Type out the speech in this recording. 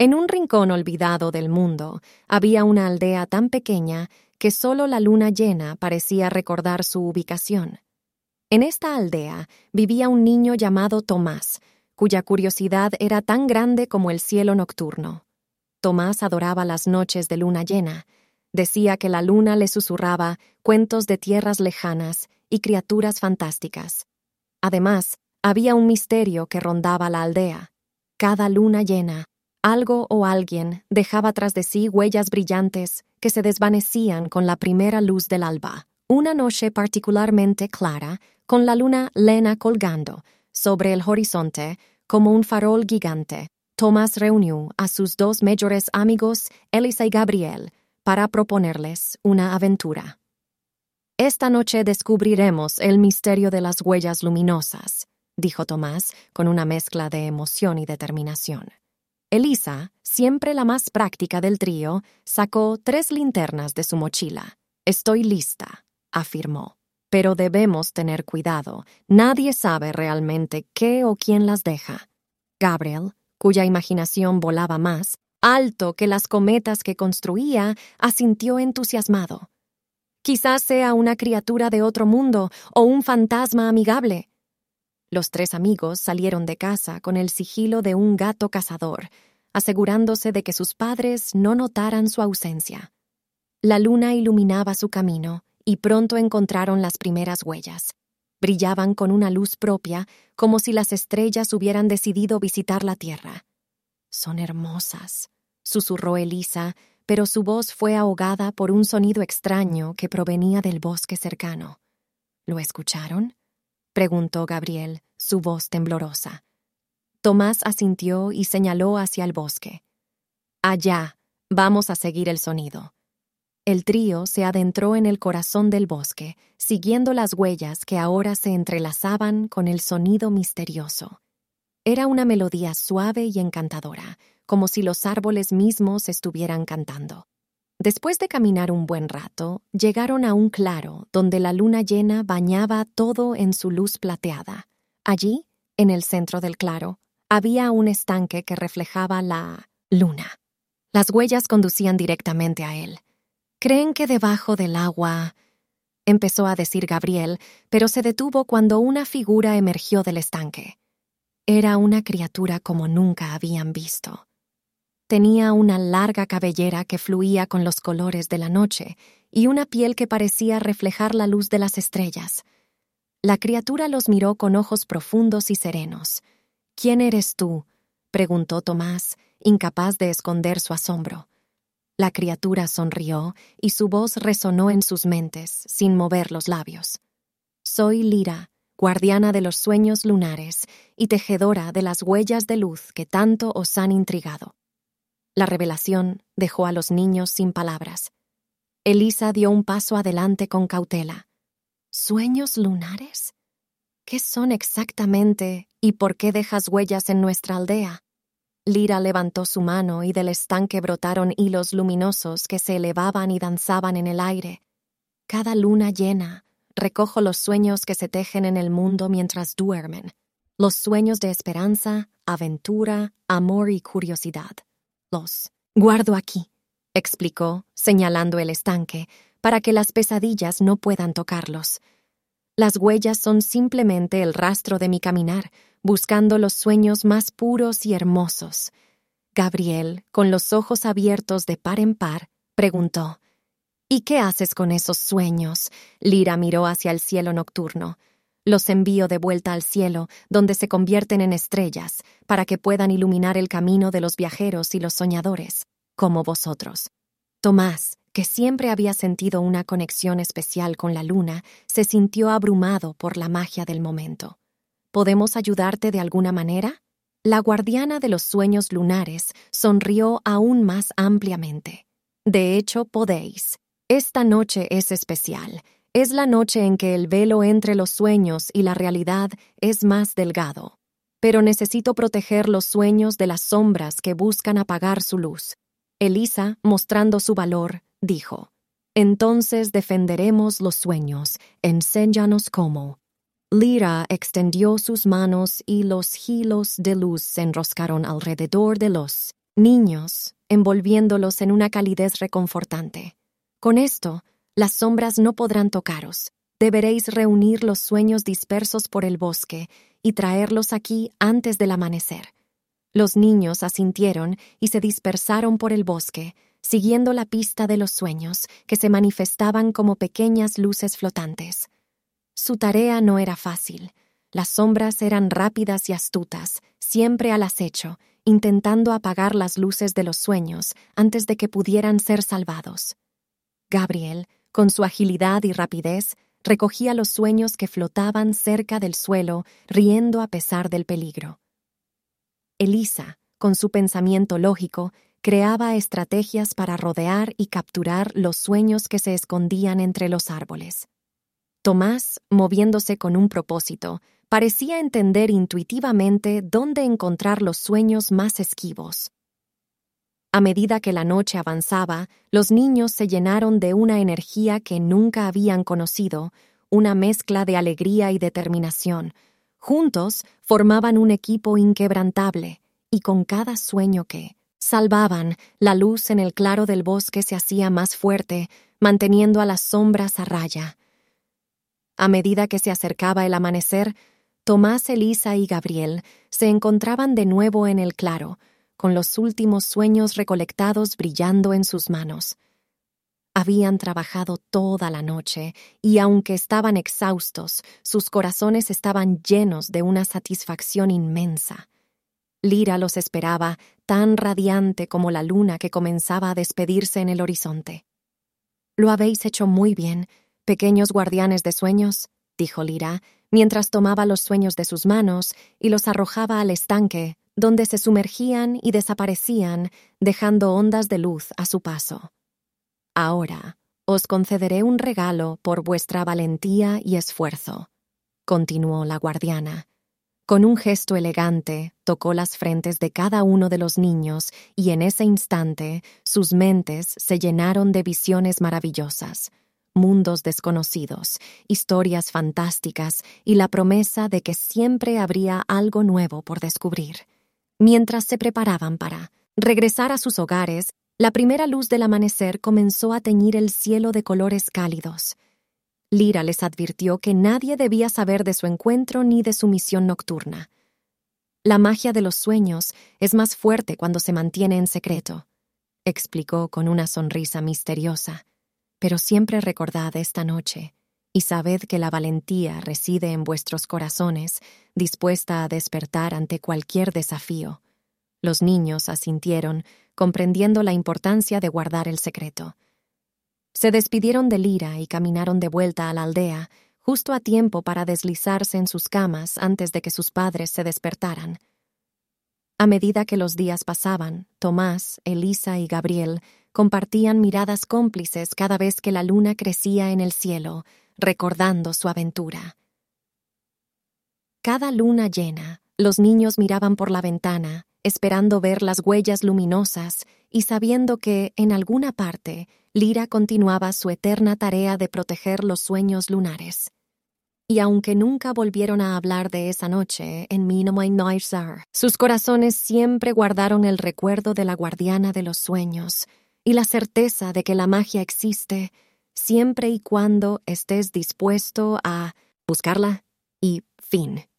En un rincón olvidado del mundo había una aldea tan pequeña que solo la luna llena parecía recordar su ubicación. En esta aldea vivía un niño llamado Tomás, cuya curiosidad era tan grande como el cielo nocturno. Tomás adoraba las noches de luna llena. Decía que la luna le susurraba cuentos de tierras lejanas y criaturas fantásticas. Además, había un misterio que rondaba la aldea. Cada luna llena, algo o alguien dejaba tras de sí huellas brillantes que se desvanecían con la primera luz del alba. Una noche particularmente clara, con la luna lena colgando sobre el horizonte como un farol gigante, Tomás reunió a sus dos mayores amigos, Elisa y Gabriel, para proponerles una aventura. Esta noche descubriremos el misterio de las huellas luminosas, dijo Tomás con una mezcla de emoción y determinación. Elisa, siempre la más práctica del trío, sacó tres linternas de su mochila. Estoy lista, afirmó. Pero debemos tener cuidado. Nadie sabe realmente qué o quién las deja. Gabriel, cuya imaginación volaba más, alto que las cometas que construía, asintió entusiasmado. Quizás sea una criatura de otro mundo o un fantasma amigable. Los tres amigos salieron de casa con el sigilo de un gato cazador, asegurándose de que sus padres no notaran su ausencia. La luna iluminaba su camino y pronto encontraron las primeras huellas. Brillaban con una luz propia, como si las estrellas hubieran decidido visitar la Tierra. Son hermosas, susurró Elisa, pero su voz fue ahogada por un sonido extraño que provenía del bosque cercano. ¿Lo escucharon? Preguntó Gabriel, su voz temblorosa. Tomás asintió y señaló hacia el bosque. Allá, vamos a seguir el sonido. El trío se adentró en el corazón del bosque, siguiendo las huellas que ahora se entrelazaban con el sonido misterioso. Era una melodía suave y encantadora, como si los árboles mismos estuvieran cantando. Después de caminar un buen rato, llegaron a un claro donde la luna llena bañaba todo en su luz plateada. Allí, en el centro del claro, había un estanque que reflejaba la luna. Las huellas conducían directamente a él. ¿Creen que debajo del agua? empezó a decir Gabriel, pero se detuvo cuando una figura emergió del estanque. Era una criatura como nunca habían visto. Tenía una larga cabellera que fluía con los colores de la noche y una piel que parecía reflejar la luz de las estrellas. La criatura los miró con ojos profundos y serenos. ¿Quién eres tú? preguntó Tomás, incapaz de esconder su asombro. La criatura sonrió y su voz resonó en sus mentes, sin mover los labios. Soy Lira, guardiana de los sueños lunares y tejedora de las huellas de luz que tanto os han intrigado. La revelación dejó a los niños sin palabras. Elisa dio un paso adelante con cautela. ¿Sueños lunares? ¿Qué son exactamente y por qué dejas huellas en nuestra aldea? Lira levantó su mano y del estanque brotaron hilos luminosos que se elevaban y danzaban en el aire. Cada luna llena, recojo los sueños que se tejen en el mundo mientras duermen, los sueños de esperanza, aventura, amor y curiosidad. Los guardo aquí, explicó, señalando el estanque, para que las pesadillas no puedan tocarlos. Las huellas son simplemente el rastro de mi caminar, buscando los sueños más puros y hermosos. Gabriel, con los ojos abiertos de par en par, preguntó ¿Y qué haces con esos sueños? Lira miró hacia el cielo nocturno. Los envío de vuelta al cielo, donde se convierten en estrellas, para que puedan iluminar el camino de los viajeros y los soñadores, como vosotros. Tomás, que siempre había sentido una conexión especial con la luna, se sintió abrumado por la magia del momento. ¿Podemos ayudarte de alguna manera? La guardiana de los sueños lunares sonrió aún más ampliamente. De hecho, podéis. Esta noche es especial es la noche en que el velo entre los sueños y la realidad es más delgado. Pero necesito proteger los sueños de las sombras que buscan apagar su luz. Elisa, mostrando su valor, dijo, Entonces defenderemos los sueños, enséñanos cómo. Lira extendió sus manos y los hilos de luz se enroscaron alrededor de los niños, envolviéndolos en una calidez reconfortante. Con esto, las sombras no podrán tocaros. Deberéis reunir los sueños dispersos por el bosque y traerlos aquí antes del amanecer. Los niños asintieron y se dispersaron por el bosque, siguiendo la pista de los sueños, que se manifestaban como pequeñas luces flotantes. Su tarea no era fácil. Las sombras eran rápidas y astutas, siempre al acecho, intentando apagar las luces de los sueños antes de que pudieran ser salvados. Gabriel, con su agilidad y rapidez, recogía los sueños que flotaban cerca del suelo, riendo a pesar del peligro. Elisa, con su pensamiento lógico, creaba estrategias para rodear y capturar los sueños que se escondían entre los árboles. Tomás, moviéndose con un propósito, parecía entender intuitivamente dónde encontrar los sueños más esquivos. A medida que la noche avanzaba, los niños se llenaron de una energía que nunca habían conocido, una mezcla de alegría y determinación, Juntos formaban un equipo inquebrantable, y con cada sueño que salvaban, la luz en el claro del bosque se hacía más fuerte, manteniendo a las sombras a raya. A medida que se acercaba el amanecer, Tomás, Elisa y Gabriel se encontraban de nuevo en el claro, con los últimos sueños recolectados brillando en sus manos. Habían trabajado toda la noche y aunque estaban exhaustos, sus corazones estaban llenos de una satisfacción inmensa. Lira los esperaba, tan radiante como la luna que comenzaba a despedirse en el horizonte. Lo habéis hecho muy bien, pequeños guardianes de sueños, dijo Lira, mientras tomaba los sueños de sus manos y los arrojaba al estanque, donde se sumergían y desaparecían, dejando ondas de luz a su paso. Ahora os concederé un regalo por vuestra valentía y esfuerzo, continuó la guardiana. Con un gesto elegante tocó las frentes de cada uno de los niños y en ese instante sus mentes se llenaron de visiones maravillosas, mundos desconocidos, historias fantásticas y la promesa de que siempre habría algo nuevo por descubrir. Mientras se preparaban para regresar a sus hogares, la primera luz del amanecer comenzó a teñir el cielo de colores cálidos. Lira les advirtió que nadie debía saber de su encuentro ni de su misión nocturna. La magia de los sueños es más fuerte cuando se mantiene en secreto, explicó con una sonrisa misteriosa. Pero siempre recordad esta noche, y sabed que la valentía reside en vuestros corazones, dispuesta a despertar ante cualquier desafío. Los niños asintieron, comprendiendo la importancia de guardar el secreto. Se despidieron de Lira y caminaron de vuelta a la aldea, justo a tiempo para deslizarse en sus camas antes de que sus padres se despertaran. A medida que los días pasaban, Tomás, Elisa y Gabriel compartían miradas cómplices cada vez que la luna crecía en el cielo, recordando su aventura. Cada luna llena, los niños miraban por la ventana, esperando ver las huellas luminosas y sabiendo que, en alguna parte, Lira continuaba su eterna tarea de proteger los sueños lunares. Y aunque nunca volvieron a hablar de esa noche en Minomainoirzar, sus corazones siempre guardaron el recuerdo de la guardiana de los sueños y la certeza de que la magia existe siempre y cuando estés dispuesto a buscarla y fin.